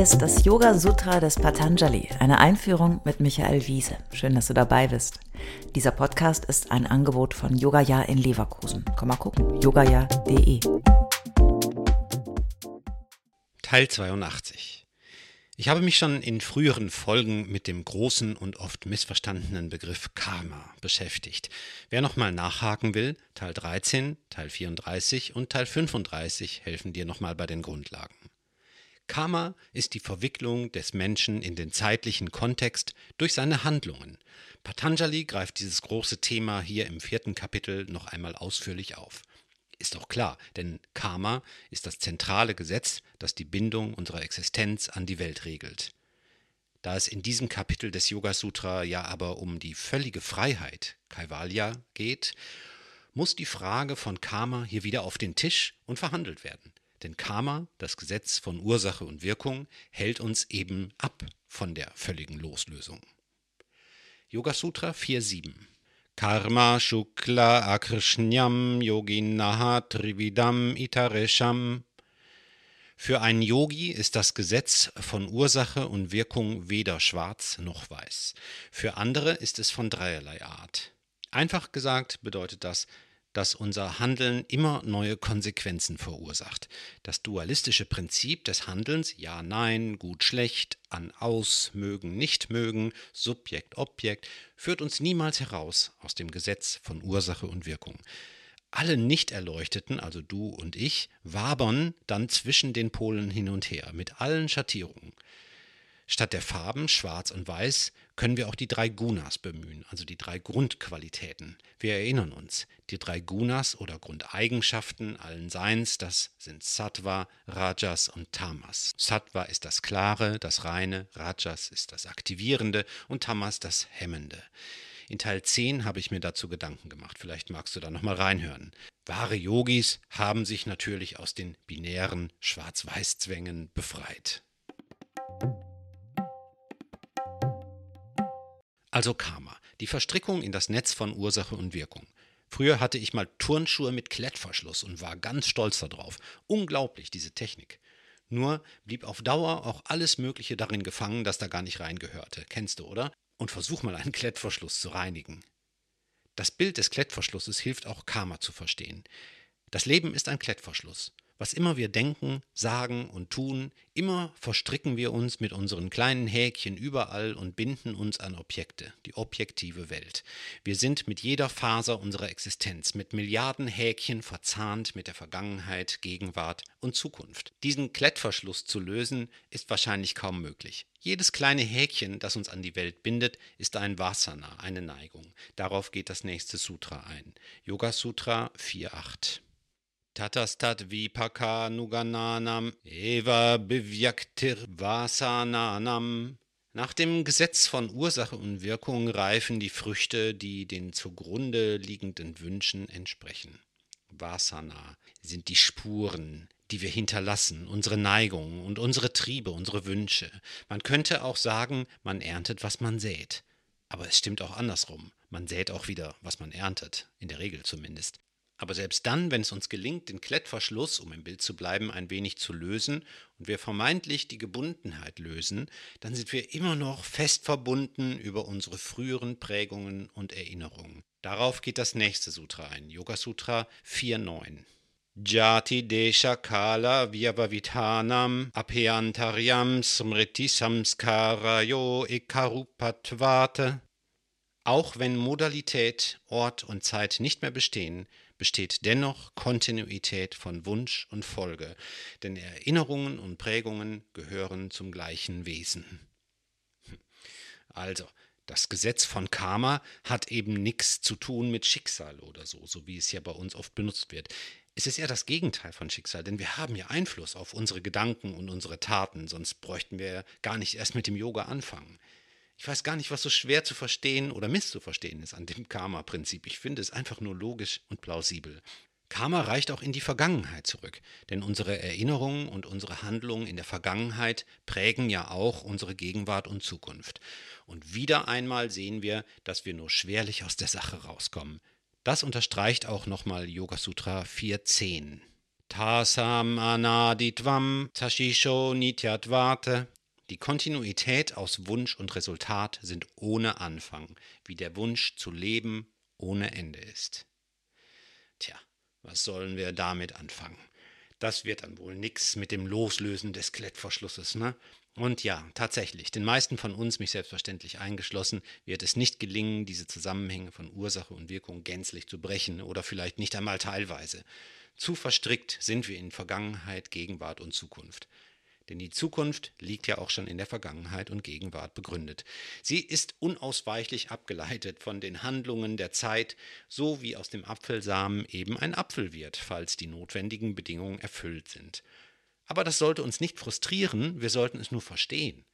Ist das Yoga Sutra des Patanjali, eine Einführung mit Michael Wiese. Schön, dass du dabei bist. Dieser Podcast ist ein Angebot von Yogaya in Leverkusen. Komm mal gucken, yogaya.de. Teil 82. Ich habe mich schon in früheren Folgen mit dem großen und oft missverstandenen Begriff Karma beschäftigt. Wer nochmal nachhaken will, Teil 13, Teil 34 und Teil 35 helfen dir nochmal bei den Grundlagen. Karma ist die Verwicklung des Menschen in den zeitlichen Kontext durch seine Handlungen. Patanjali greift dieses große Thema hier im vierten Kapitel noch einmal ausführlich auf. Ist auch klar, denn Karma ist das zentrale Gesetz, das die Bindung unserer Existenz an die Welt regelt. Da es in diesem Kapitel des Yoga Sutra ja aber um die völlige Freiheit, Kaivalya, geht, muss die Frage von Karma hier wieder auf den Tisch und verhandelt werden. Denn Karma, das Gesetz von Ursache und Wirkung, hält uns eben ab von der völligen Loslösung. Yoga Sutra 4.7 Karma Shukla Akrishnyam Yoginaha Trividam Itaresham Für einen Yogi ist das Gesetz von Ursache und Wirkung weder schwarz noch weiß. Für andere ist es von dreierlei Art. Einfach gesagt bedeutet das, dass unser Handeln immer neue Konsequenzen verursacht. Das dualistische Prinzip des Handelns ja, nein, gut, schlecht, an, aus, mögen, nicht mögen, Subjekt, Objekt, führt uns niemals heraus aus dem Gesetz von Ursache und Wirkung. Alle Nicht-Erleuchteten, also du und ich, wabern dann zwischen den Polen hin und her mit allen Schattierungen. Statt der Farben Schwarz und Weiß können wir auch die drei Gunas bemühen, also die drei Grundqualitäten. Wir erinnern uns, die drei Gunas oder Grundeigenschaften allen Seins, das sind Sattva, Rajas und Tamas. Sattva ist das Klare, das Reine, Rajas ist das Aktivierende und Tamas das Hemmende. In Teil 10 habe ich mir dazu Gedanken gemacht. Vielleicht magst du da nochmal reinhören. Wahre Yogis haben sich natürlich aus den binären Schwarz-Weiß-Zwängen befreit. Also Karma, die Verstrickung in das Netz von Ursache und Wirkung. Früher hatte ich mal Turnschuhe mit Klettverschluss und war ganz stolz darauf. Unglaublich, diese Technik. Nur blieb auf Dauer auch alles Mögliche darin gefangen, das da gar nicht reingehörte. Kennst du, oder? Und versuch mal einen Klettverschluss zu reinigen. Das Bild des Klettverschlusses hilft auch Karma zu verstehen. Das Leben ist ein Klettverschluss. Was immer wir denken, sagen und tun, immer verstricken wir uns mit unseren kleinen Häkchen überall und binden uns an Objekte, die objektive Welt. Wir sind mit jeder Faser unserer Existenz, mit Milliarden Häkchen verzahnt mit der Vergangenheit, Gegenwart und Zukunft. Diesen Klettverschluss zu lösen, ist wahrscheinlich kaum möglich. Jedes kleine Häkchen, das uns an die Welt bindet, ist ein Vasana, eine Neigung. Darauf geht das nächste Sutra ein. Yoga Sutra 4.8. Tatastat vipaka nugananam eva bevyaktir vasananam. Nach dem Gesetz von Ursache und Wirkung reifen die Früchte, die den zugrunde liegenden Wünschen entsprechen. Vasana sind die Spuren, die wir hinterlassen, unsere Neigungen und unsere Triebe, unsere Wünsche. Man könnte auch sagen, man erntet, was man sät. Aber es stimmt auch andersrum. Man sät auch wieder, was man erntet, in der Regel zumindest. Aber selbst dann, wenn es uns gelingt, den Klettverschluss, um im Bild zu bleiben, ein wenig zu lösen und wir vermeintlich die Gebundenheit lösen, dann sind wir immer noch fest verbunden über unsere früheren Prägungen und Erinnerungen. Darauf geht das nächste Sutra ein, Yoga Sutra 4.9. Jati Desha Kala Vyavavitanam Apyantaryam Smriti Samskarayo Ekarupatvate. Auch wenn Modalität, Ort und Zeit nicht mehr bestehen, besteht dennoch Kontinuität von Wunsch und Folge, denn Erinnerungen und Prägungen gehören zum gleichen Wesen. Also, das Gesetz von Karma hat eben nichts zu tun mit Schicksal oder so, so wie es ja bei uns oft benutzt wird. Es ist eher das Gegenteil von Schicksal, denn wir haben ja Einfluss auf unsere Gedanken und unsere Taten, sonst bräuchten wir gar nicht erst mit dem Yoga anfangen. Ich weiß gar nicht, was so schwer zu verstehen oder misszuverstehen ist an dem Karma-Prinzip. Ich finde es einfach nur logisch und plausibel. Karma reicht auch in die Vergangenheit zurück, denn unsere Erinnerungen und unsere Handlungen in der Vergangenheit prägen ja auch unsere Gegenwart und Zukunft. Und wieder einmal sehen wir, dass wir nur schwerlich aus der Sache rauskommen. Das unterstreicht auch nochmal Yoga Sutra 4.10. Tasam anaditvam tashisho nityadvate. Die Kontinuität aus Wunsch und Resultat sind ohne Anfang, wie der Wunsch zu leben ohne Ende ist. Tja, was sollen wir damit anfangen? Das wird dann wohl nix mit dem Loslösen des Klettverschlusses, ne? Und ja, tatsächlich, den meisten von uns, mich selbstverständlich eingeschlossen, wird es nicht gelingen, diese Zusammenhänge von Ursache und Wirkung gänzlich zu brechen oder vielleicht nicht einmal teilweise. Zu verstrickt sind wir in Vergangenheit, Gegenwart und Zukunft. Denn die Zukunft liegt ja auch schon in der Vergangenheit und Gegenwart begründet. Sie ist unausweichlich abgeleitet von den Handlungen der Zeit, so wie aus dem Apfelsamen eben ein Apfel wird, falls die notwendigen Bedingungen erfüllt sind. Aber das sollte uns nicht frustrieren, wir sollten es nur verstehen.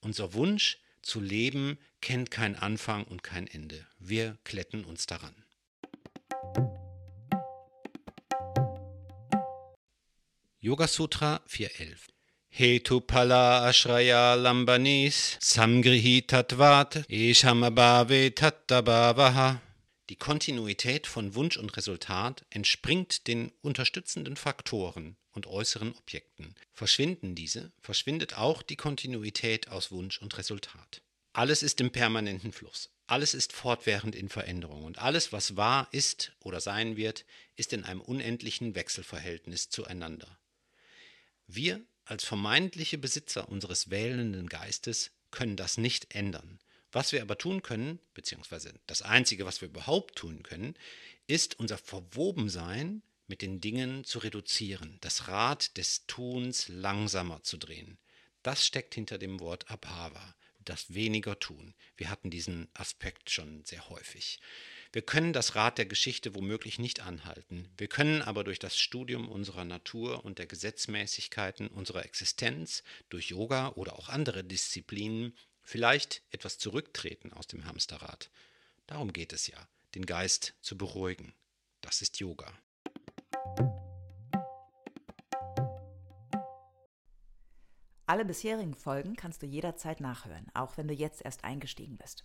Unser Wunsch zu leben kennt keinen Anfang und kein Ende. Wir kletten uns daran. Yoga Sutra 411 Hetupala Ashraya Lambanis Samgrihitatvat Eshamabhave Tattabhavaha Die Kontinuität von Wunsch und Resultat entspringt den unterstützenden Faktoren und äußeren Objekten. Verschwinden diese, verschwindet auch die Kontinuität aus Wunsch und Resultat. Alles ist im permanenten Fluss. Alles ist fortwährend in Veränderung und alles, was wahr ist oder sein wird, ist in einem unendlichen Wechselverhältnis zueinander. Wir als vermeintliche Besitzer unseres wählenden Geistes können das nicht ändern. Was wir aber tun können, beziehungsweise das Einzige, was wir überhaupt tun können, ist unser Verwobensein mit den Dingen zu reduzieren, das Rad des Tuns langsamer zu drehen. Das steckt hinter dem Wort Abhava, das weniger tun. Wir hatten diesen Aspekt schon sehr häufig. Wir können das Rad der Geschichte womöglich nicht anhalten. Wir können aber durch das Studium unserer Natur und der Gesetzmäßigkeiten unserer Existenz, durch Yoga oder auch andere Disziplinen, vielleicht etwas zurücktreten aus dem Hamsterrad. Darum geht es ja, den Geist zu beruhigen. Das ist Yoga. Alle bisherigen Folgen kannst du jederzeit nachhören, auch wenn du jetzt erst eingestiegen bist.